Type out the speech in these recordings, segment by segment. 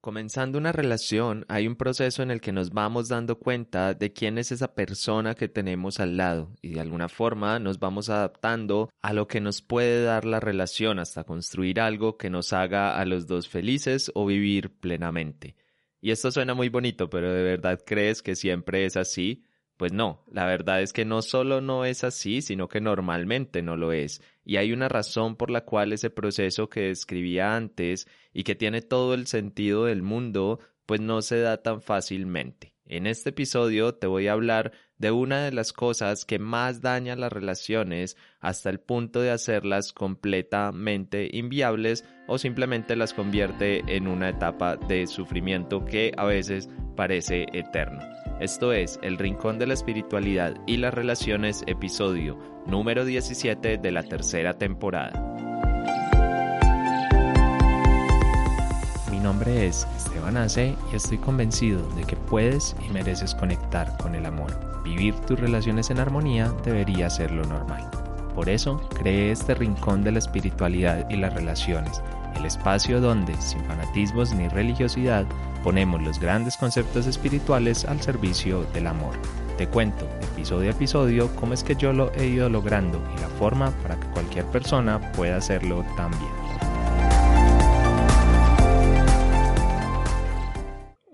Comenzando una relación, hay un proceso en el que nos vamos dando cuenta de quién es esa persona que tenemos al lado y de alguna forma nos vamos adaptando a lo que nos puede dar la relación hasta construir algo que nos haga a los dos felices o vivir plenamente. Y esto suena muy bonito, pero ¿de verdad crees que siempre es así? Pues no, la verdad es que no solo no es así, sino que normalmente no lo es. Y hay una razón por la cual ese proceso que describía antes y que tiene todo el sentido del mundo, pues no se da tan fácilmente. En este episodio te voy a hablar de una de las cosas que más daña las relaciones hasta el punto de hacerlas completamente inviables o simplemente las convierte en una etapa de sufrimiento que a veces parece eterno. Esto es El Rincón de la Espiritualidad y las Relaciones, episodio número 17 de la tercera temporada. Mi nombre es Esteban Ace y estoy convencido de que puedes y mereces conectar con el amor. Vivir tus relaciones en armonía debería ser lo normal. Por eso creé este Rincón de la Espiritualidad y las Relaciones, el espacio donde, sin fanatismos ni religiosidad, Ponemos los grandes conceptos espirituales al servicio del amor. Te cuento, episodio a episodio, cómo es que yo lo he ido logrando y la forma para que cualquier persona pueda hacerlo también.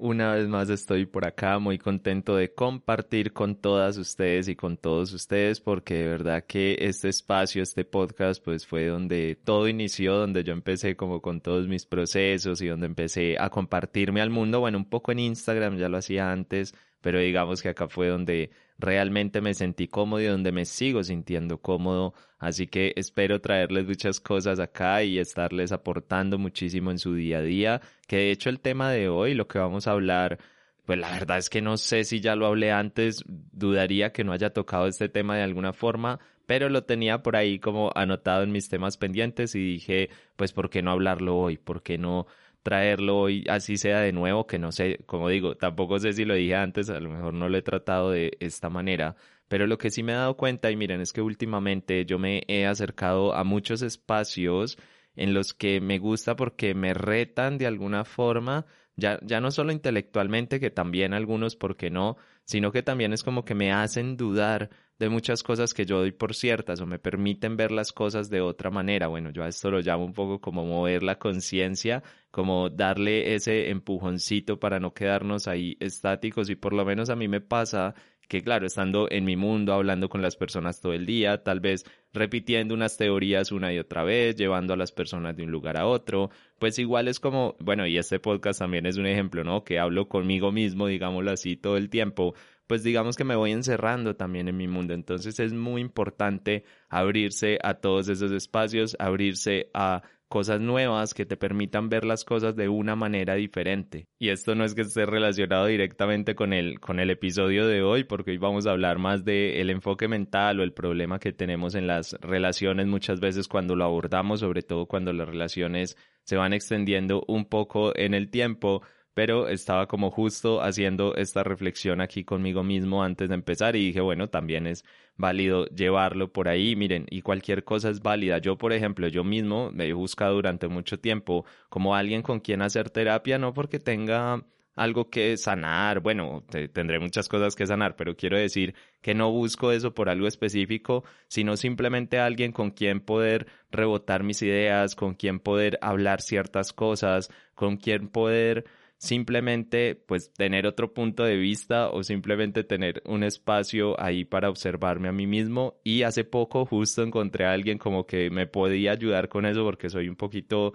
Una vez más estoy por acá muy contento de compartir con todas ustedes y con todos ustedes porque de verdad que este espacio, este podcast pues fue donde todo inició, donde yo empecé como con todos mis procesos y donde empecé a compartirme al mundo, bueno, un poco en Instagram, ya lo hacía antes, pero digamos que acá fue donde realmente me sentí cómodo y donde me sigo sintiendo cómodo. Así que espero traerles muchas cosas acá y estarles aportando muchísimo en su día a día. Que de hecho el tema de hoy, lo que vamos a hablar, pues la verdad es que no sé si ya lo hablé antes, dudaría que no haya tocado este tema de alguna forma, pero lo tenía por ahí como anotado en mis temas pendientes y dije, pues ¿por qué no hablarlo hoy? ¿Por qué no traerlo y así sea de nuevo, que no sé, como digo, tampoco sé si lo dije antes, a lo mejor no lo he tratado de esta manera, pero lo que sí me he dado cuenta, y miren, es que últimamente yo me he acercado a muchos espacios en los que me gusta porque me retan de alguna forma, ya, ya no solo intelectualmente, que también algunos, porque no, sino que también es como que me hacen dudar de muchas cosas que yo doy por ciertas o me permiten ver las cosas de otra manera. Bueno, yo a esto lo llamo un poco como mover la conciencia, como darle ese empujoncito para no quedarnos ahí estáticos y por lo menos a mí me pasa que claro, estando en mi mundo, hablando con las personas todo el día, tal vez repitiendo unas teorías una y otra vez, llevando a las personas de un lugar a otro, pues igual es como, bueno, y este podcast también es un ejemplo, ¿no? Que hablo conmigo mismo, digámoslo así, todo el tiempo, pues digamos que me voy encerrando también en mi mundo. Entonces es muy importante abrirse a todos esos espacios, abrirse a cosas nuevas que te permitan ver las cosas de una manera diferente. Y esto no es que esté relacionado directamente con el, con el episodio de hoy, porque hoy vamos a hablar más del el enfoque mental o el problema que tenemos en las relaciones muchas veces cuando lo abordamos, sobre todo cuando las relaciones se van extendiendo un poco en el tiempo pero estaba como justo haciendo esta reflexión aquí conmigo mismo antes de empezar y dije, bueno, también es válido llevarlo por ahí, miren, y cualquier cosa es válida. Yo, por ejemplo, yo mismo me he buscado durante mucho tiempo como alguien con quien hacer terapia, no porque tenga algo que sanar, bueno, tendré muchas cosas que sanar, pero quiero decir que no busco eso por algo específico, sino simplemente alguien con quien poder rebotar mis ideas, con quien poder hablar ciertas cosas, con quien poder simplemente pues tener otro punto de vista o simplemente tener un espacio ahí para observarme a mí mismo. Y hace poco justo encontré a alguien como que me podía ayudar con eso porque soy un poquito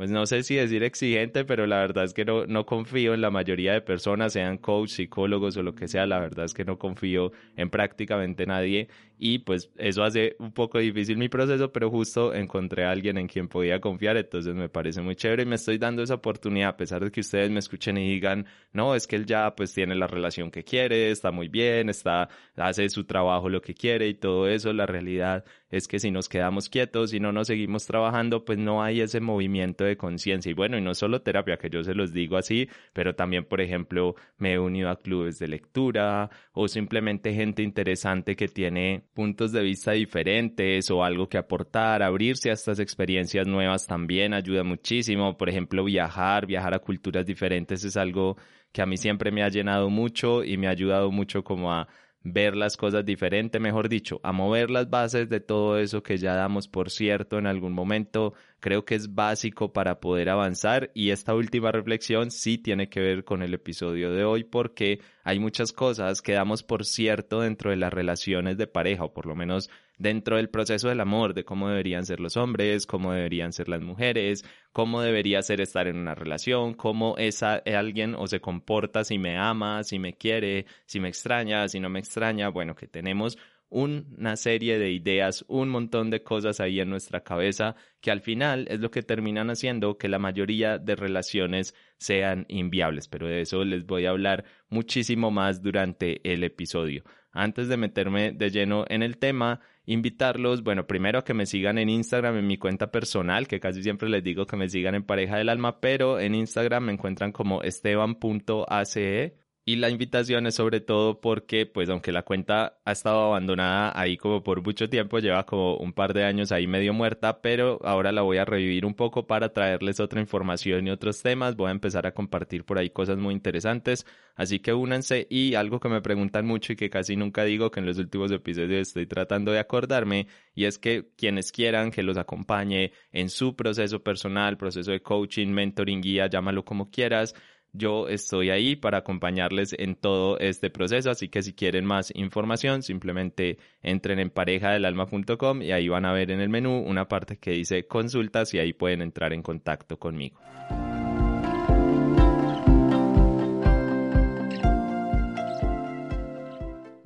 pues no sé si decir exigente, pero la verdad es que no, no confío en la mayoría de personas, sean coach, psicólogos o lo que sea, la verdad es que no confío en prácticamente nadie y pues eso hace un poco difícil mi proceso, pero justo encontré a alguien en quien podía confiar, entonces me parece muy chévere y me estoy dando esa oportunidad a pesar de que ustedes me escuchen y digan, no, es que él ya pues tiene la relación que quiere, está muy bien, está, hace su trabajo lo que quiere y todo eso, la realidad es que si nos quedamos quietos y no nos seguimos trabajando, pues no hay ese movimiento de conciencia. Y bueno, y no solo terapia, que yo se los digo así, pero también, por ejemplo, me he unido a clubes de lectura o simplemente gente interesante que tiene puntos de vista diferentes o algo que aportar, abrirse a estas experiencias nuevas también ayuda muchísimo. Por ejemplo, viajar, viajar a culturas diferentes es algo que a mí siempre me ha llenado mucho y me ha ayudado mucho como a ver las cosas diferente, mejor dicho, a mover las bases de todo eso que ya damos. Por cierto en algún momento, creo que es básico para poder avanzar y esta última reflexión sí tiene que ver con el episodio de hoy porque hay muchas cosas que damos por cierto dentro de las relaciones de pareja o por lo menos dentro del proceso del amor, de cómo deberían ser los hombres, cómo deberían ser las mujeres, cómo debería ser estar en una relación, cómo es alguien o se comporta si me ama, si me quiere, si me extraña, si no me extraña, bueno, que tenemos una serie de ideas, un montón de cosas ahí en nuestra cabeza que al final es lo que terminan haciendo que la mayoría de relaciones sean inviables, pero de eso les voy a hablar muchísimo más durante el episodio. Antes de meterme de lleno en el tema, invitarlos, bueno, primero a que me sigan en Instagram en mi cuenta personal, que casi siempre les digo que me sigan en Pareja del Alma, pero en Instagram me encuentran como esteban.ace y la invitación es sobre todo porque, pues aunque la cuenta ha estado abandonada ahí como por mucho tiempo, lleva como un par de años ahí medio muerta, pero ahora la voy a revivir un poco para traerles otra información y otros temas. Voy a empezar a compartir por ahí cosas muy interesantes, así que únanse y algo que me preguntan mucho y que casi nunca digo, que en los últimos episodios estoy tratando de acordarme, y es que quienes quieran que los acompañe en su proceso personal, proceso de coaching, mentoring, guía, llámalo como quieras, yo estoy ahí para acompañarles en todo este proceso, así que si quieren más información, simplemente entren en parejadelalma.com y ahí van a ver en el menú una parte que dice consultas y ahí pueden entrar en contacto conmigo.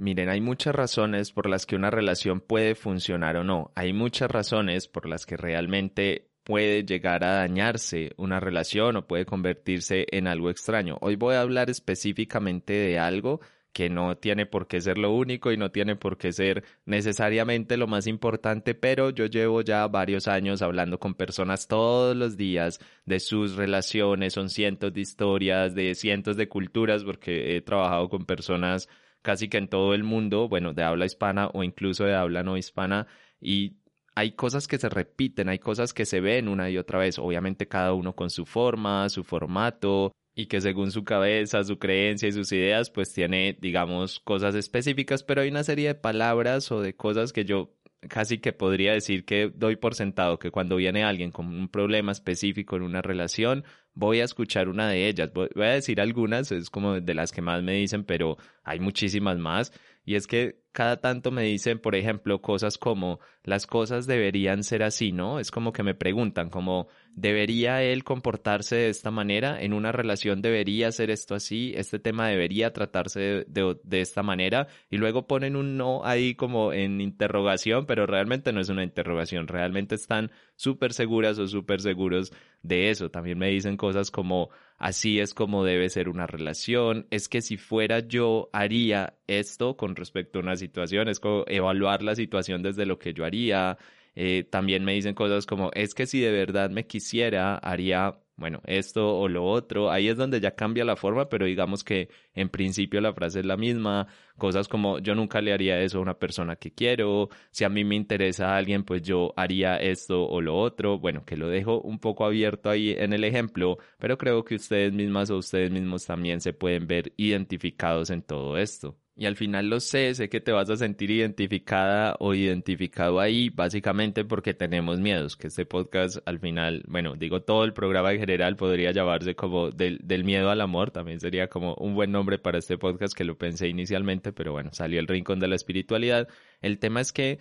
Miren, hay muchas razones por las que una relación puede funcionar o no. Hay muchas razones por las que realmente puede llegar a dañarse una relación o puede convertirse en algo extraño. Hoy voy a hablar específicamente de algo que no tiene por qué ser lo único y no tiene por qué ser necesariamente lo más importante, pero yo llevo ya varios años hablando con personas todos los días de sus relaciones, son cientos de historias, de cientos de culturas, porque he trabajado con personas casi que en todo el mundo, bueno, de habla hispana o incluso de habla no hispana, y hay cosas que se repiten, hay cosas que se ven una y otra vez, obviamente cada uno con su forma, su formato, y que según su cabeza, su creencia y sus ideas, pues tiene, digamos, cosas específicas, pero hay una serie de palabras o de cosas que yo casi que podría decir que doy por sentado que cuando viene alguien con un problema específico en una relación, voy a escuchar una de ellas. Voy a decir algunas, es como de las que más me dicen, pero hay muchísimas más. Y es que cada tanto me dicen, por ejemplo, cosas como las cosas deberían ser así, ¿no? Es como que me preguntan, como, ¿debería él comportarse de esta manera? ¿En una relación debería ser esto así? ¿Este tema debería tratarse de, de, esta manera? Y luego ponen un no ahí como en interrogación, pero realmente no es una interrogación, realmente están súper seguras o súper seguros de eso. También me dicen cosas como, así es como debe ser una relación, es que si fuera yo haría esto con respecto a una situación, es como evaluar la situación desde lo que yo haría. Eh, también me dicen cosas como, es que si de verdad me quisiera, haría bueno, esto o lo otro, ahí es donde ya cambia la forma, pero digamos que en principio la frase es la misma, cosas como yo nunca le haría eso a una persona que quiero, si a mí me interesa a alguien, pues yo haría esto o lo otro, bueno, que lo dejo un poco abierto ahí en el ejemplo, pero creo que ustedes mismas o ustedes mismos también se pueden ver identificados en todo esto. Y al final lo sé, sé que te vas a sentir identificada o identificado ahí, básicamente porque tenemos miedos, que este podcast al final, bueno, digo todo el programa en general podría llamarse como del, del miedo al amor, también sería como un buen nombre para este podcast que lo pensé inicialmente, pero bueno, salió el rincón de la espiritualidad. El tema es que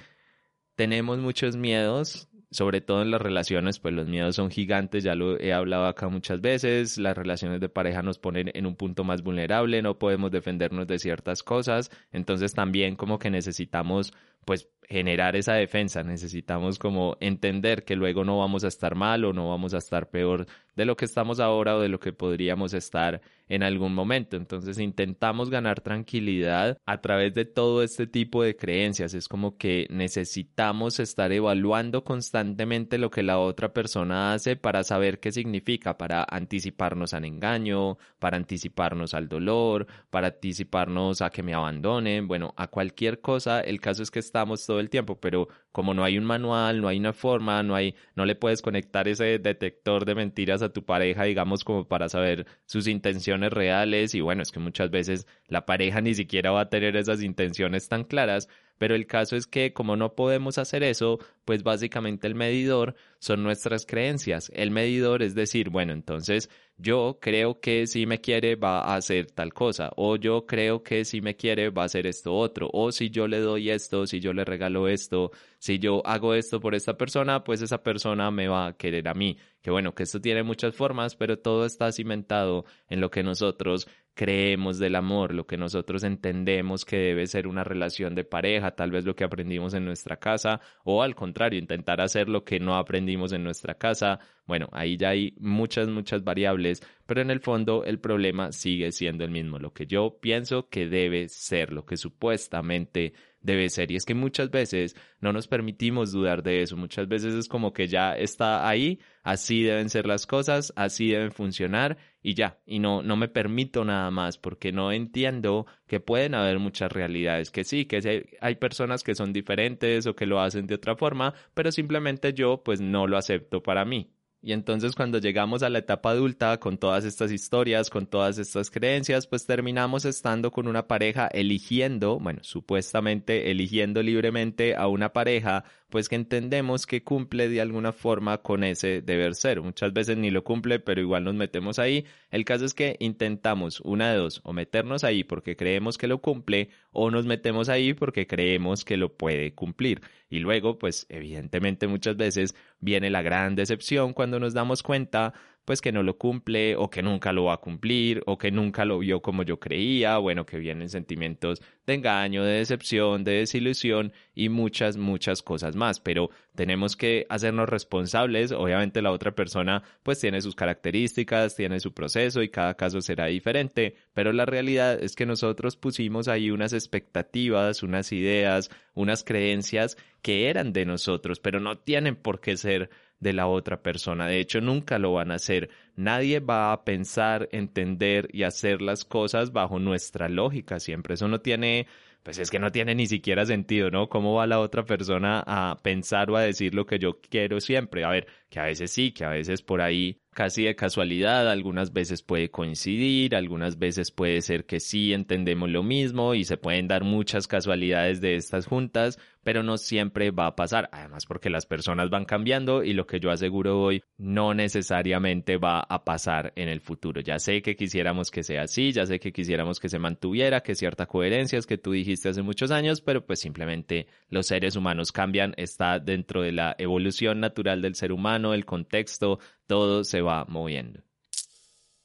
tenemos muchos miedos sobre todo en las relaciones, pues los miedos son gigantes, ya lo he hablado acá muchas veces, las relaciones de pareja nos ponen en un punto más vulnerable, no podemos defendernos de ciertas cosas, entonces también como que necesitamos pues generar esa defensa, necesitamos como entender que luego no vamos a estar mal o no vamos a estar peor de lo que estamos ahora o de lo que podríamos estar en algún momento. Entonces intentamos ganar tranquilidad a través de todo este tipo de creencias. Es como que necesitamos estar evaluando constantemente lo que la otra persona hace para saber qué significa, para anticiparnos al engaño, para anticiparnos al dolor, para anticiparnos a que me abandonen, bueno, a cualquier cosa. El caso es que estamos todo el tiempo, pero como no hay un manual, no hay una forma, no hay, no le puedes conectar ese detector de mentiras a tu pareja, digamos, como para saber sus intenciones reales. Y bueno, es que muchas veces la pareja ni siquiera va a tener esas intenciones tan claras. Pero el caso es que como no podemos hacer eso, pues básicamente el medidor son nuestras creencias. El medidor es decir, bueno, entonces yo creo que si me quiere va a hacer tal cosa, o yo creo que si me quiere va a hacer esto otro, o si yo le doy esto, si yo le regalo esto, si yo hago esto por esta persona, pues esa persona me va a querer a mí. Que bueno, que esto tiene muchas formas, pero todo está cimentado en lo que nosotros creemos del amor, lo que nosotros entendemos que debe ser una relación de pareja, tal vez lo que aprendimos en nuestra casa, o al contrario, intentar hacer lo que no aprendimos en nuestra casa. Bueno, ahí ya hay muchas, muchas variables, pero en el fondo el problema sigue siendo el mismo, lo que yo pienso que debe ser, lo que supuestamente debe ser. Y es que muchas veces no nos permitimos dudar de eso. Muchas veces es como que ya está ahí, así deben ser las cosas, así deben funcionar y ya. Y no, no me permito nada más porque no entiendo que pueden haber muchas realidades, que sí, que hay personas que son diferentes o que lo hacen de otra forma, pero simplemente yo pues no lo acepto para mí. Y entonces cuando llegamos a la etapa adulta con todas estas historias, con todas estas creencias, pues terminamos estando con una pareja eligiendo, bueno, supuestamente eligiendo libremente a una pareja pues que entendemos que cumple de alguna forma con ese deber ser. Muchas veces ni lo cumple, pero igual nos metemos ahí. El caso es que intentamos una de dos, o meternos ahí porque creemos que lo cumple, o nos metemos ahí porque creemos que lo puede cumplir. Y luego, pues evidentemente muchas veces viene la gran decepción cuando nos damos cuenta pues que no lo cumple o que nunca lo va a cumplir o que nunca lo vio como yo creía, bueno, que vienen sentimientos de engaño, de decepción, de desilusión y muchas, muchas cosas más, pero tenemos que hacernos responsables, obviamente la otra persona pues tiene sus características, tiene su proceso y cada caso será diferente, pero la realidad es que nosotros pusimos ahí unas expectativas, unas ideas, unas creencias que eran de nosotros, pero no tienen por qué ser de la otra persona. De hecho, nunca lo van a hacer. Nadie va a pensar, entender y hacer las cosas bajo nuestra lógica siempre. Eso no tiene, pues es que no tiene ni siquiera sentido, ¿no? ¿Cómo va la otra persona a pensar o a decir lo que yo quiero siempre? A ver, que a veces sí, que a veces por ahí casi de casualidad, algunas veces puede coincidir, algunas veces puede ser que sí entendemos lo mismo y se pueden dar muchas casualidades de estas juntas, pero no siempre va a pasar, además porque las personas van cambiando y lo que yo aseguro hoy no necesariamente va a pasar en el futuro. Ya sé que quisiéramos que sea así, ya sé que quisiéramos que se mantuviera, que cierta coherencia es que tú dijiste hace muchos años, pero pues simplemente los seres humanos cambian, está dentro de la evolución natural del ser humano, el contexto, todo se va moviendo.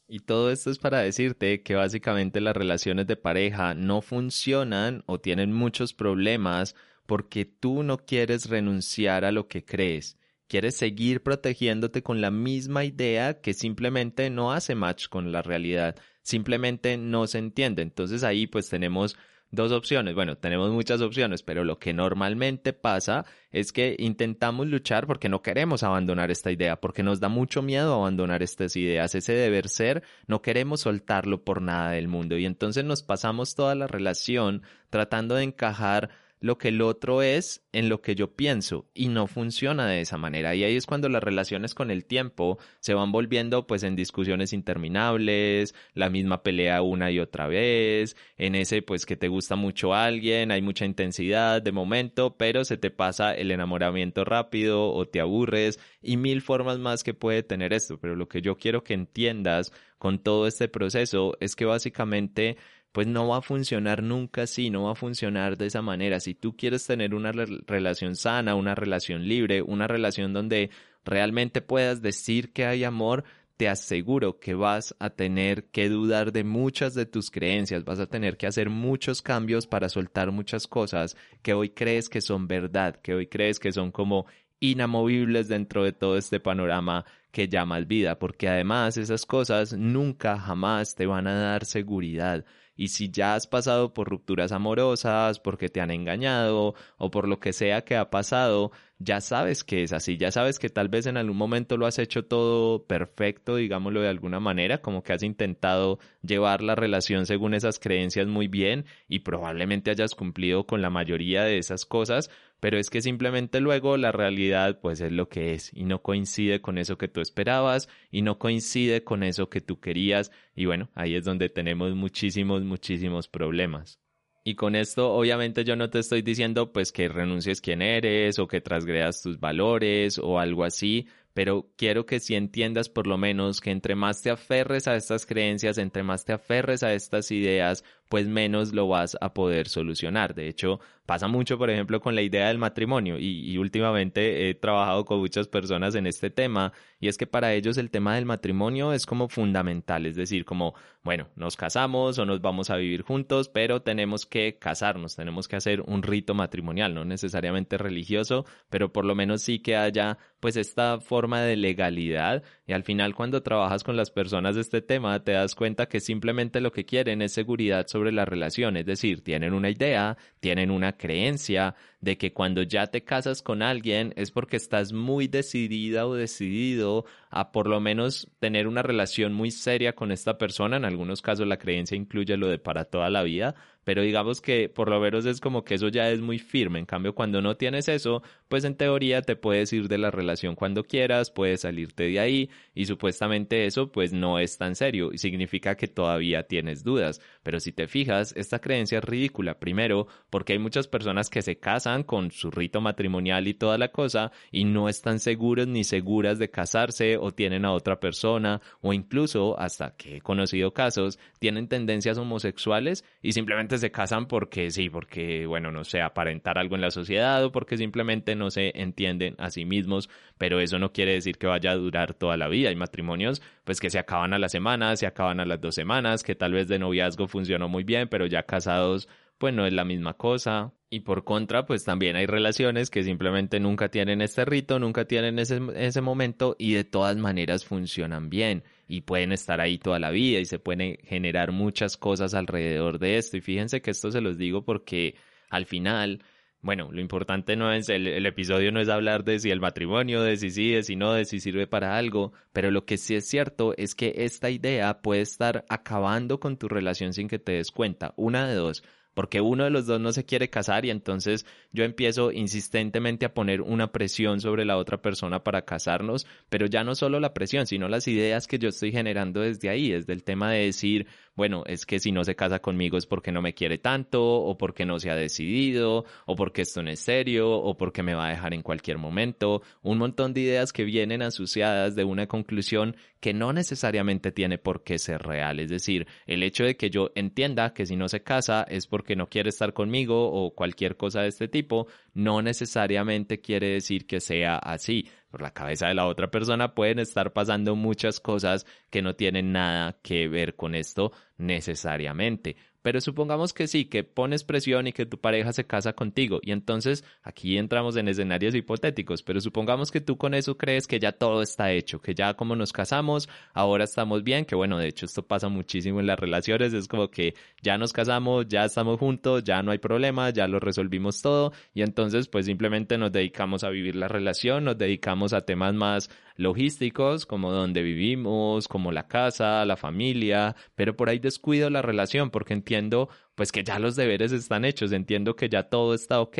Y todo esto es para decirte que básicamente las relaciones de pareja no funcionan o tienen muchos problemas porque tú no quieres renunciar a lo que crees. Quieres seguir protegiéndote con la misma idea que simplemente no hace match con la realidad, simplemente no se entiende. Entonces ahí pues tenemos dos opciones. Bueno, tenemos muchas opciones, pero lo que normalmente pasa es que intentamos luchar porque no queremos abandonar esta idea, porque nos da mucho miedo abandonar estas ideas, ese deber ser, no queremos soltarlo por nada del mundo y entonces nos pasamos toda la relación tratando de encajar lo que el otro es en lo que yo pienso y no funciona de esa manera. Y ahí es cuando las relaciones con el tiempo se van volviendo pues en discusiones interminables, la misma pelea una y otra vez, en ese pues que te gusta mucho alguien, hay mucha intensidad de momento, pero se te pasa el enamoramiento rápido o te aburres y mil formas más que puede tener esto. Pero lo que yo quiero que entiendas con todo este proceso es que básicamente pues no va a funcionar nunca así, no va a funcionar de esa manera. Si tú quieres tener una relación sana, una relación libre, una relación donde realmente puedas decir que hay amor, te aseguro que vas a tener que dudar de muchas de tus creencias, vas a tener que hacer muchos cambios para soltar muchas cosas que hoy crees que son verdad, que hoy crees que son como inamovibles dentro de todo este panorama que llamas vida, porque además esas cosas nunca jamás te van a dar seguridad. Y si ya has pasado por rupturas amorosas, porque te han engañado o por lo que sea que ha pasado, ya sabes que es así, ya sabes que tal vez en algún momento lo has hecho todo perfecto, digámoslo de alguna manera, como que has intentado llevar la relación según esas creencias muy bien y probablemente hayas cumplido con la mayoría de esas cosas, pero es que simplemente luego la realidad pues es lo que es y no coincide con eso que tú esperabas y no coincide con eso que tú querías y bueno, ahí es donde tenemos muchísimos, muchísimos problemas. Y con esto, obviamente, yo no te estoy diciendo pues que renuncies quién eres o que trasgredas tus valores o algo así, pero quiero que sí entiendas por lo menos que entre más te aferres a estas creencias, entre más te aferres a estas ideas, pues menos lo vas a poder solucionar. De hecho, pasa mucho, por ejemplo, con la idea del matrimonio y, últimamente he trabajado con muchas personas en este tema y es que para ellos el tema del matrimonio es como fundamental, es decir, como bueno, nos casamos o nos vamos a vivir juntos, pero tenemos que casarnos, tenemos que hacer un rito matrimonial, no necesariamente religioso, pero por lo menos sí que haya pues esta forma de legalidad y al final cuando trabajas con las personas de este tema te das cuenta que simplemente lo que quieren es seguridad sobre la relación, es decir, tienen una idea, tienen una creencia de que cuando ya te casas con alguien es porque estás muy decidida o decidido a por lo menos tener una relación muy seria con esta persona. En algunos casos la creencia incluye lo de para toda la vida, pero digamos que por lo menos es como que eso ya es muy firme. En cambio, cuando no tienes eso, pues en teoría te puedes ir de la relación cuando quieras, puedes salirte de ahí y supuestamente eso pues no es tan serio y significa que todavía tienes dudas. Pero si te fijas, esta creencia es ridícula. Primero, porque hay muchas personas que se casan con su rito matrimonial y toda la cosa y no están seguros ni seguras de casarse o tienen a otra persona o incluso hasta que he conocido casos tienen tendencias homosexuales y simplemente se casan porque sí, porque, bueno, no sé, aparentar algo en la sociedad o porque simplemente no se entienden a sí mismos, pero eso no quiere decir que vaya a durar toda la vida. Hay matrimonios, pues que se acaban a la semana, se acaban a las dos semanas, que tal vez de noviazgo funcionó muy bien, pero ya casados, pues no es la misma cosa. Y por contra, pues también hay relaciones que simplemente nunca tienen este rito, nunca tienen ese, ese momento y de todas maneras funcionan bien y pueden estar ahí toda la vida y se pueden generar muchas cosas alrededor de esto. Y fíjense que esto se los digo porque al final, bueno, lo importante no es, el, el, episodio no es hablar de si el matrimonio, de si sí, de si no, de si sirve para algo, pero lo que sí es cierto es que esta idea puede estar acabando con tu relación sin que te des cuenta. Una de dos, porque uno de los dos no se quiere casar y entonces yo empiezo insistentemente a poner una presión sobre la otra persona para casarnos, pero ya no solo la presión, sino las ideas que yo estoy generando desde ahí, desde el tema de decir, bueno, es que si no se casa conmigo es porque no me quiere tanto, o porque no se ha decidido, o porque esto no es serio, o porque me va a dejar en cualquier momento, un montón de ideas que vienen asociadas de una conclusión que no necesariamente tiene por qué ser real, es decir, el hecho de que yo entienda que si no se casa es porque que no quiere estar conmigo o cualquier cosa de este tipo, no necesariamente quiere decir que sea así. Por la cabeza de la otra persona pueden estar pasando muchas cosas que no tienen nada que ver con esto necesariamente. Pero supongamos que sí, que pones presión y que tu pareja se casa contigo. Y entonces aquí entramos en escenarios hipotéticos. Pero supongamos que tú con eso crees que ya todo está hecho, que ya como nos casamos, ahora estamos bien. Que bueno, de hecho esto pasa muchísimo en las relaciones. Es como que ya nos casamos, ya estamos juntos, ya no hay problema, ya lo resolvimos todo. Y entonces pues simplemente nos dedicamos a vivir la relación, nos dedicamos a temas más logísticos, como donde vivimos, como la casa, la familia, pero por ahí descuido la relación porque entiendo pues que ya los deberes están hechos, entiendo que ya todo está ok.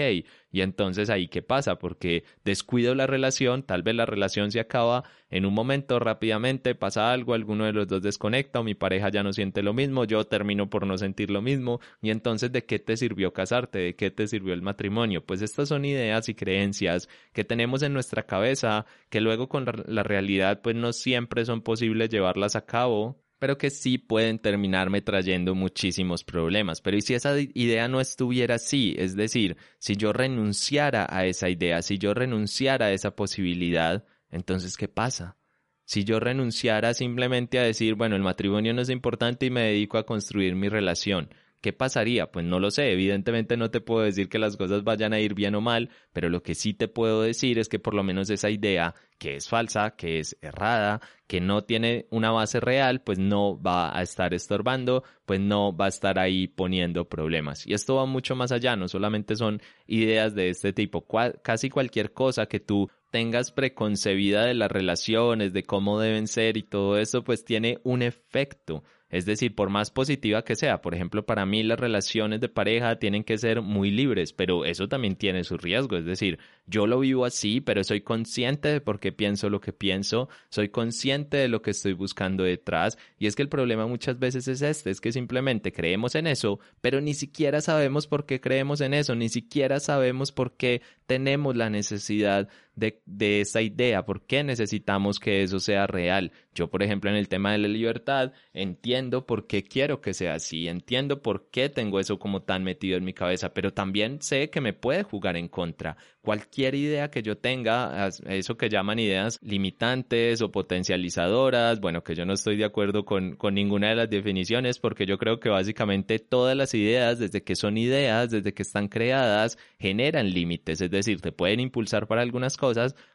Y entonces ahí qué pasa, porque descuido la relación, tal vez la relación se acaba en un momento rápidamente, pasa algo, alguno de los dos desconecta o mi pareja ya no siente lo mismo, yo termino por no sentir lo mismo. Y entonces, ¿de qué te sirvió casarte? ¿De qué te sirvió el matrimonio? Pues estas son ideas y creencias que tenemos en nuestra cabeza, que luego con la realidad pues no siempre son posibles llevarlas a cabo pero que sí pueden terminarme trayendo muchísimos problemas. Pero ¿y si esa idea no estuviera así? Es decir, si yo renunciara a esa idea, si yo renunciara a esa posibilidad, entonces ¿qué pasa? Si yo renunciara simplemente a decir, bueno, el matrimonio no es importante y me dedico a construir mi relación, ¿Qué pasaría? Pues no lo sé, evidentemente no te puedo decir que las cosas vayan a ir bien o mal, pero lo que sí te puedo decir es que por lo menos esa idea que es falsa, que es errada, que no tiene una base real, pues no va a estar estorbando, pues no va a estar ahí poniendo problemas. Y esto va mucho más allá, no solamente son ideas de este tipo, casi cualquier cosa que tú tengas preconcebida de las relaciones, de cómo deben ser y todo eso, pues tiene un efecto es decir, por más positiva que sea, por ejemplo, para mí las relaciones de pareja tienen que ser muy libres, pero eso también tiene su riesgo. Es decir, yo lo vivo así, pero soy consciente de por qué pienso lo que pienso, soy consciente de lo que estoy buscando detrás. Y es que el problema muchas veces es este, es que simplemente creemos en eso, pero ni siquiera sabemos por qué creemos en eso, ni siquiera sabemos por qué tenemos la necesidad de, esa idea, por qué necesitamos que eso sea real. Yo, por ejemplo, en el tema de la libertad, entiendo por qué quiero que sea así, entiendo por qué tengo eso como tan metido en mi cabeza, pero también sé que me puede jugar en contra. Cualquier idea que yo tenga, eso que llaman ideas limitantes o potencializadoras, bueno, que yo no estoy de acuerdo con, con ninguna de las definiciones, porque yo creo que básicamente todas las ideas, desde que son ideas, desde que están creadas, generan límites, es decir, te pueden impulsar para algunas cosas,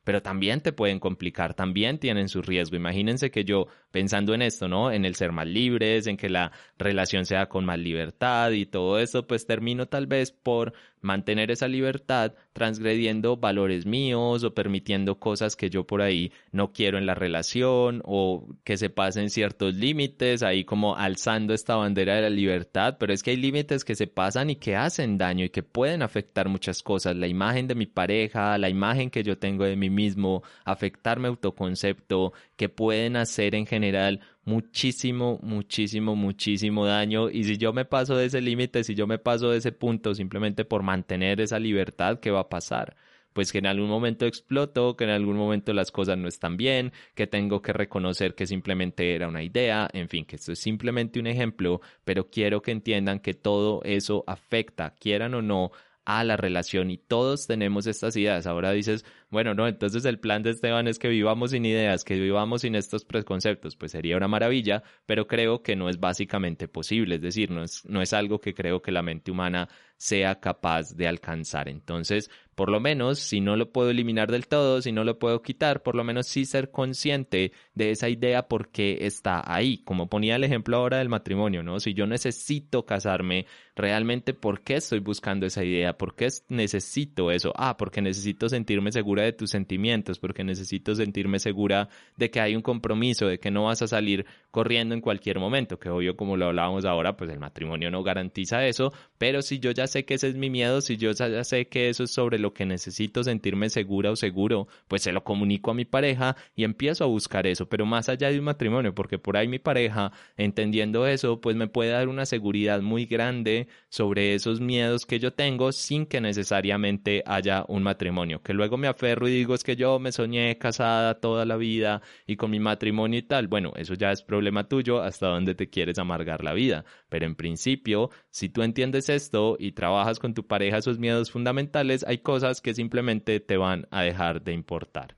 pero también te pueden complicar, también tienen su riesgo. Imagínense que yo, pensando en esto, ¿no? En el ser más libres, en que la relación sea con más libertad y todo eso, pues termino tal vez por mantener esa libertad transgrediendo valores míos o permitiendo cosas que yo por ahí no quiero en la relación o que se pasen ciertos límites, ahí como alzando esta bandera de la libertad, pero es que hay límites que se pasan y que hacen daño y que pueden afectar muchas cosas, la imagen de mi pareja, la imagen que yo tengo de mí mismo, afectar mi autoconcepto, que pueden hacer en general muchísimo, muchísimo, muchísimo daño. Y si yo me paso de ese límite, si yo me paso de ese punto simplemente por mantener esa libertad, ¿qué va a pasar? Pues que en algún momento exploto, que en algún momento las cosas no están bien, que tengo que reconocer que simplemente era una idea, en fin, que esto es simplemente un ejemplo, pero quiero que entiendan que todo eso afecta, quieran o no, a la relación y todos tenemos estas ideas. Ahora dices, bueno, no, entonces el plan de Esteban es que vivamos sin ideas, que vivamos sin estos preconceptos, pues sería una maravilla, pero creo que no es básicamente posible, es decir, no es, no es algo que creo que la mente humana sea capaz de alcanzar. Entonces, por lo menos, si no lo puedo eliminar del todo, si no lo puedo quitar, por lo menos sí ser consciente de esa idea porque está ahí. Como ponía el ejemplo ahora del matrimonio, ¿no? Si yo necesito casarme, realmente, ¿por qué estoy buscando esa idea? ¿Por qué necesito eso? Ah, porque necesito sentirme segura de tus sentimientos, porque necesito sentirme segura de que hay un compromiso, de que no vas a salir corriendo en cualquier momento, que obvio, como lo hablábamos ahora, pues el matrimonio no garantiza eso, pero si yo ya sé que ese es mi miedo, si yo ya sé que eso es sobre lo que necesito sentirme segura o seguro, pues se lo comunico a mi pareja y empiezo a buscar eso, pero más allá de un matrimonio, porque por ahí mi pareja, entendiendo eso, pues me puede dar una seguridad muy grande sobre esos miedos que yo tengo sin que necesariamente haya un matrimonio, que luego me aferro y digo es que yo me soñé casada toda la vida y con mi matrimonio y tal, bueno, eso ya es problema tuyo hasta donde te quieres amargar la vida, pero en principio, si tú entiendes esto y trabajas con tu pareja esos miedos fundamentales, hay cosas que simplemente te van a dejar de importar.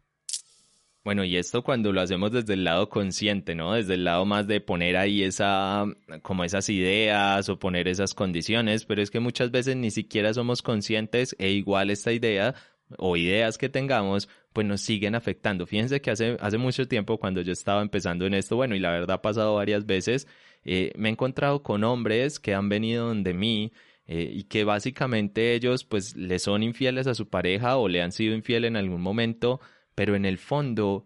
Bueno, y esto cuando lo hacemos desde el lado consciente, ¿no? Desde el lado más de poner ahí esa, como esas ideas o poner esas condiciones, pero es que muchas veces ni siquiera somos conscientes e igual esta idea o ideas que tengamos, pues nos siguen afectando. Fíjense que hace, hace mucho tiempo cuando yo estaba empezando en esto, bueno, y la verdad ha pasado varias veces, eh, me he encontrado con hombres que han venido donde mí eh, y que básicamente ellos pues le son infieles a su pareja o le han sido infiel en algún momento pero en el fondo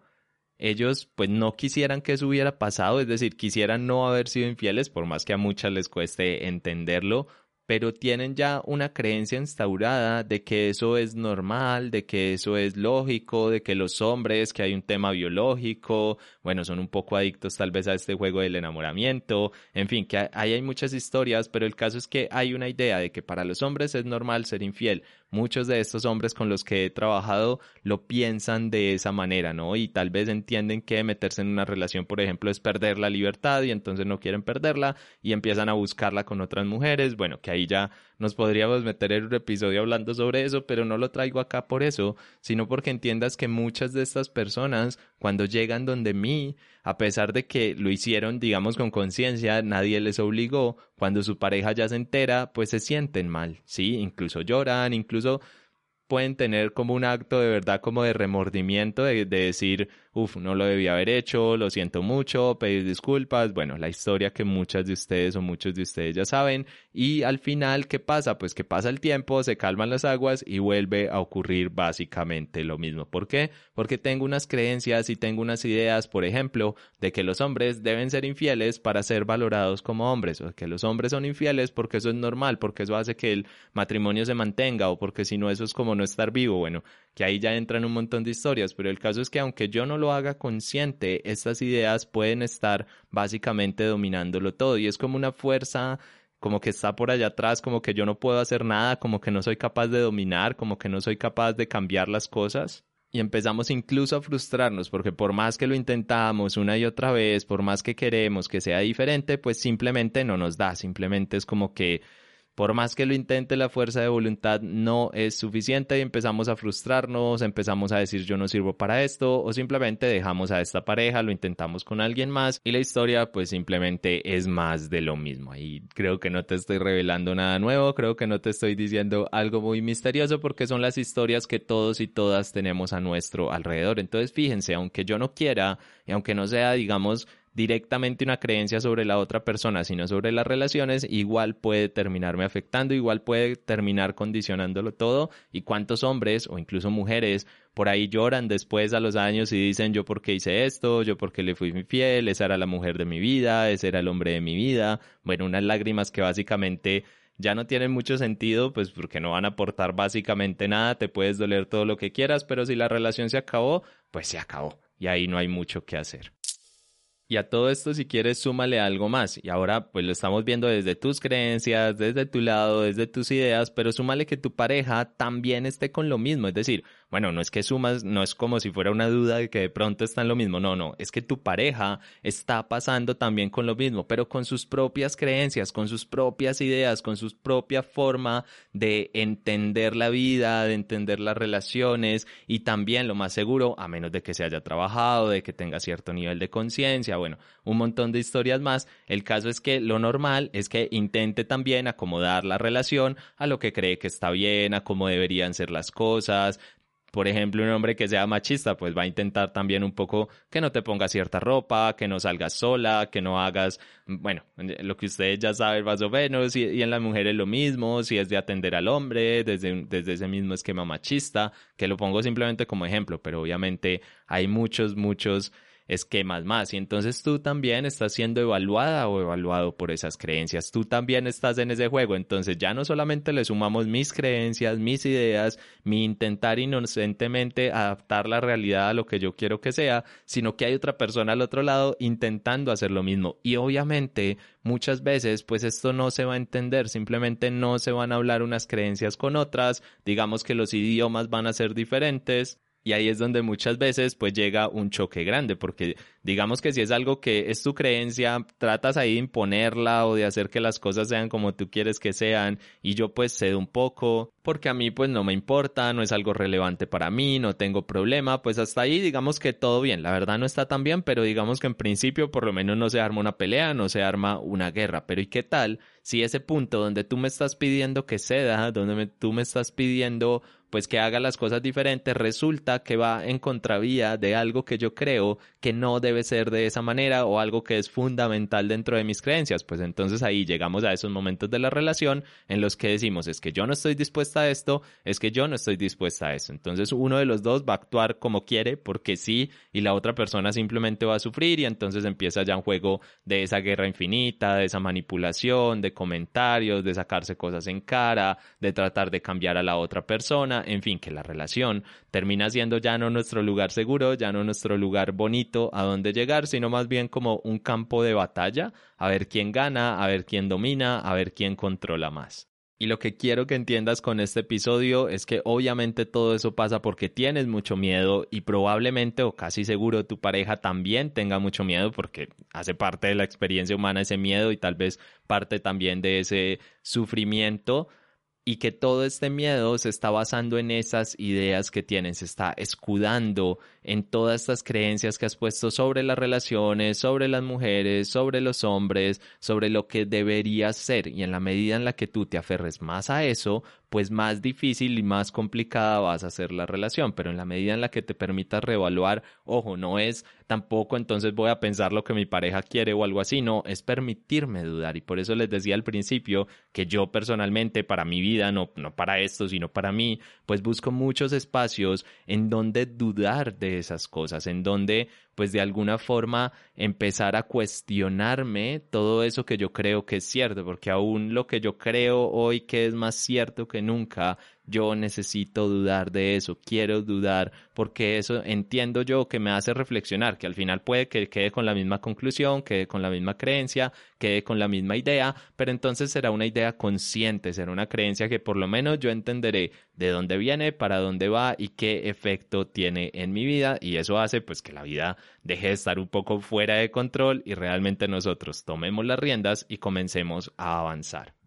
ellos pues no quisieran que eso hubiera pasado, es decir, quisieran no haber sido infieles, por más que a muchas les cueste entenderlo, pero tienen ya una creencia instaurada de que eso es normal, de que eso es lógico, de que los hombres, que hay un tema biológico, bueno, son un poco adictos tal vez a este juego del enamoramiento, en fin, que ahí hay muchas historias, pero el caso es que hay una idea de que para los hombres es normal ser infiel, muchos de estos hombres con los que he trabajado lo piensan de esa manera, ¿no? Y tal vez entienden que meterse en una relación, por ejemplo, es perder la libertad y entonces no quieren perderla y empiezan a buscarla con otras mujeres. Bueno, que ahí ya nos podríamos meter en un episodio hablando sobre eso, pero no lo traigo acá por eso, sino porque entiendas que muchas de estas personas, cuando llegan donde mí, a pesar de que lo hicieron, digamos, con conciencia, nadie les obligó, cuando su pareja ya se entera, pues se sienten mal, ¿sí? Incluso lloran, incluso pueden tener como un acto de verdad como de remordimiento, de, de decir, Uf, no lo debía haber hecho, lo siento mucho, pedir disculpas, bueno, la historia que muchas de ustedes o muchos de ustedes ya saben, y al final, ¿qué pasa? Pues que pasa el tiempo, se calman las aguas y vuelve a ocurrir básicamente lo mismo. ¿Por qué? Porque tengo unas creencias y tengo unas ideas, por ejemplo, de que los hombres deben ser infieles para ser valorados como hombres, o que los hombres son infieles porque eso es normal, porque eso hace que el matrimonio se mantenga, o porque si no eso es como no estar vivo, bueno, que ahí ya entran un montón de historias, pero el caso es que aunque yo no lo haga consciente, estas ideas pueden estar básicamente dominándolo todo y es como una fuerza como que está por allá atrás, como que yo no puedo hacer nada, como que no soy capaz de dominar, como que no soy capaz de cambiar las cosas. Y empezamos incluso a frustrarnos porque por más que lo intentamos una y otra vez, por más que queremos que sea diferente, pues simplemente no nos da, simplemente es como que por más que lo intente, la fuerza de voluntad no es suficiente y empezamos a frustrarnos, empezamos a decir yo no sirvo para esto o simplemente dejamos a esta pareja, lo intentamos con alguien más y la historia pues simplemente es más de lo mismo. Y creo que no te estoy revelando nada nuevo, creo que no te estoy diciendo algo muy misterioso porque son las historias que todos y todas tenemos a nuestro alrededor. Entonces fíjense, aunque yo no quiera y aunque no sea digamos directamente una creencia sobre la otra persona, sino sobre las relaciones, igual puede terminarme afectando, igual puede terminar condicionándolo todo. Y cuántos hombres o incluso mujeres por ahí lloran después a los años y dicen yo porque hice esto, yo porque le fui infiel, esa era la mujer de mi vida, ese era el hombre de mi vida. Bueno, unas lágrimas que básicamente ya no tienen mucho sentido, pues porque no van a aportar básicamente nada, te puedes doler todo lo que quieras, pero si la relación se acabó, pues se acabó y ahí no hay mucho que hacer. Y a todo esto, si quieres, súmale algo más. Y ahora, pues lo estamos viendo desde tus creencias, desde tu lado, desde tus ideas, pero súmale que tu pareja también esté con lo mismo. Es decir, bueno, no es que sumas, no es como si fuera una duda de que de pronto están lo mismo, no, no, es que tu pareja está pasando también con lo mismo, pero con sus propias creencias, con sus propias ideas, con su propia forma de entender la vida, de entender las relaciones y también lo más seguro, a menos de que se haya trabajado, de que tenga cierto nivel de conciencia, bueno, un montón de historias más, el caso es que lo normal es que intente también acomodar la relación a lo que cree que está bien, a cómo deberían ser las cosas, por ejemplo, un hombre que sea machista, pues va a intentar también un poco que no te pongas cierta ropa, que no salgas sola, que no hagas, bueno, lo que ustedes ya saben más o menos, y, y en las mujeres lo mismo, si es de atender al hombre, desde, desde ese mismo esquema machista, que lo pongo simplemente como ejemplo, pero obviamente hay muchos, muchos esquemas más. Y entonces tú también estás siendo evaluada o evaluado por esas creencias. Tú también estás en ese juego. Entonces ya no solamente le sumamos mis creencias, mis ideas, mi intentar inocentemente adaptar la realidad a lo que yo quiero que sea, sino que hay otra persona al otro lado intentando hacer lo mismo. Y obviamente muchas veces pues esto no se va a entender, simplemente no se van a hablar unas creencias con otras, digamos que los idiomas van a ser diferentes, y ahí es donde muchas veces pues llega un choque grande, porque digamos que si es algo que es tu creencia, tratas ahí de imponerla o de hacer que las cosas sean como tú quieres que sean, y yo pues cedo un poco, porque a mí pues no me importa, no es algo relevante para mí, no tengo problema, pues hasta ahí digamos que todo bien, la verdad no está tan bien, pero digamos que en principio por lo menos no se arma una pelea, no se arma una guerra, pero ¿y qué tal si ese punto donde tú me estás pidiendo que ceda, donde tú me estás pidiendo pues que haga las cosas diferentes, resulta que va en contravía de algo que yo creo que no debe ser de esa manera o algo que es fundamental dentro de mis creencias. Pues entonces ahí llegamos a esos momentos de la relación en los que decimos es que yo no estoy dispuesta a esto, es que yo no estoy dispuesta a eso. Entonces uno de los dos va a actuar como quiere porque sí y la otra persona simplemente va a sufrir y entonces empieza ya un juego de esa guerra infinita, de esa manipulación, de comentarios, de sacarse cosas en cara, de tratar de cambiar a la otra persona en fin, que la relación termina siendo ya no nuestro lugar seguro, ya no nuestro lugar bonito a donde llegar, sino más bien como un campo de batalla, a ver quién gana, a ver quién domina, a ver quién controla más. Y lo que quiero que entiendas con este episodio es que obviamente todo eso pasa porque tienes mucho miedo y probablemente o casi seguro tu pareja también tenga mucho miedo porque hace parte de la experiencia humana ese miedo y tal vez parte también de ese sufrimiento y que todo este miedo se está basando en esas ideas que tienes, se está escudando en todas estas creencias que has puesto sobre las relaciones, sobre las mujeres, sobre los hombres, sobre lo que debería ser. Y en la medida en la que tú te aferres más a eso, pues más difícil y más complicada vas a ser la relación. Pero en la medida en la que te permitas reevaluar, ojo, no es tampoco entonces voy a pensar lo que mi pareja quiere o algo así, no, es permitirme dudar. Y por eso les decía al principio que yo personalmente, para mi vida, no, no para esto, sino para mí, pues busco muchos espacios en donde dudar de esas cosas, en donde pues de alguna forma empezar a cuestionarme todo eso que yo creo que es cierto, porque aún lo que yo creo hoy que es más cierto que nunca, yo necesito dudar de eso, quiero dudar, porque eso entiendo yo que me hace reflexionar, que al final puede que quede con la misma conclusión, quede con la misma creencia, quede con la misma idea, pero entonces será una idea consciente, será una creencia que por lo menos yo entenderé de dónde viene, para dónde va y qué efecto tiene en mi vida y eso hace pues que la vida deje de estar un poco fuera de control y realmente nosotros tomemos las riendas y comencemos a avanzar.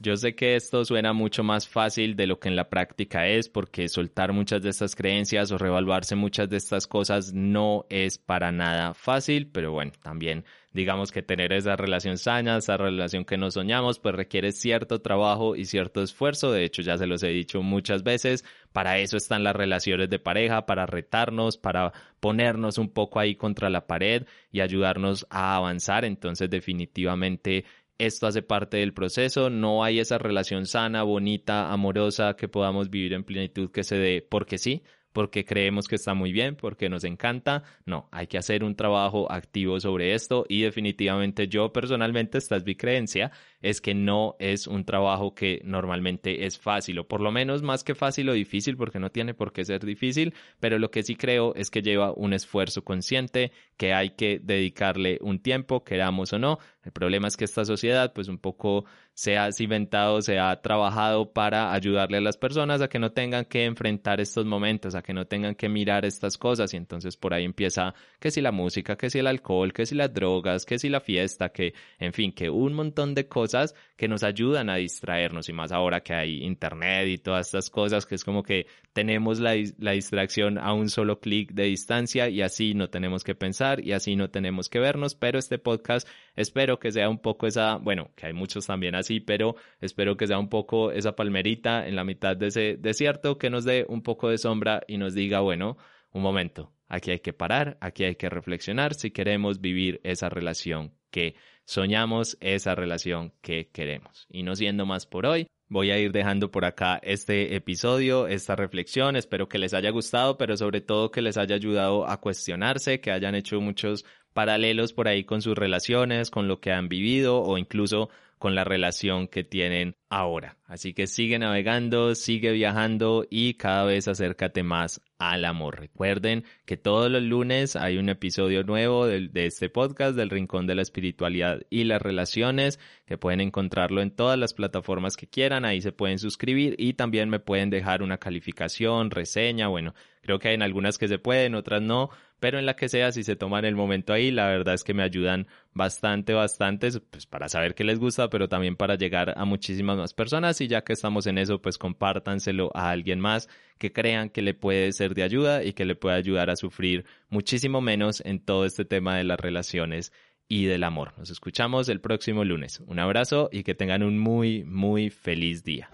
Yo sé que esto suena mucho más fácil de lo que en la práctica es, porque soltar muchas de estas creencias o revaluarse muchas de estas cosas no es para nada fácil, pero bueno, también digamos que tener esa relación sana, esa relación que nos soñamos, pues requiere cierto trabajo y cierto esfuerzo. De hecho, ya se los he dicho muchas veces, para eso están las relaciones de pareja, para retarnos, para ponernos un poco ahí contra la pared y ayudarnos a avanzar. Entonces, definitivamente esto hace parte del proceso, no hay esa relación sana, bonita, amorosa que podamos vivir en plenitud que se dé porque sí, porque creemos que está muy bien, porque nos encanta. No, hay que hacer un trabajo activo sobre esto y definitivamente yo personalmente, esta es mi creencia, es que no es un trabajo que normalmente es fácil, o por lo menos más que fácil o difícil, porque no tiene por qué ser difícil, pero lo que sí creo es que lleva un esfuerzo consciente, que hay que dedicarle un tiempo, queramos o no. El problema es que esta sociedad, pues un poco se ha cimentado, se ha trabajado para ayudarle a las personas a que no tengan que enfrentar estos momentos, a que no tengan que mirar estas cosas, y entonces por ahí empieza que si la música, que si el alcohol, que si las drogas, que si la fiesta, que, en fin, que un montón de cosas que nos ayudan a distraernos. Y más ahora que hay internet y todas estas cosas que es como que tenemos la, la distracción a un solo clic de distancia y así no tenemos que pensar y así no tenemos que vernos, pero este podcast espero que sea un poco esa, bueno, que hay muchos también así, pero espero que sea un poco esa palmerita en la mitad de ese desierto que nos dé un poco de sombra y nos diga, bueno, un momento, aquí hay que parar, aquí hay que reflexionar si queremos vivir esa relación que soñamos esa relación que queremos. Y no siendo más por hoy, voy a ir dejando por acá este episodio, esta reflexión. Espero que les haya gustado, pero sobre todo que les haya ayudado a cuestionarse, que hayan hecho muchos paralelos por ahí con sus relaciones, con lo que han vivido o incluso con la relación que tienen ahora. Así que sigue navegando, sigue viajando y cada vez acércate más al amor. Recuerden que todos los lunes hay un episodio nuevo de, este podcast del Rincón de la Espiritualidad y las Relaciones, que pueden encontrarlo en todas las plataformas que quieran, ahí se pueden suscribir y también me pueden dejar una calificación, reseña, bueno, creo que hay en algunas que se pueden, otras no, pero en la que sea, si se toman el momento ahí, la verdad es que me ayudan bastante, bastante, pues para saber qué les gusta, pero también para llegar a muchísimas más personas y ya que estamos en eso, pues compártanselo a alguien más que crean que le puede ser de ayuda y que le puede ayudar a sufrir muchísimo menos en todo este tema de las relaciones y del amor. Nos escuchamos el próximo lunes. Un abrazo y que tengan un muy, muy feliz día.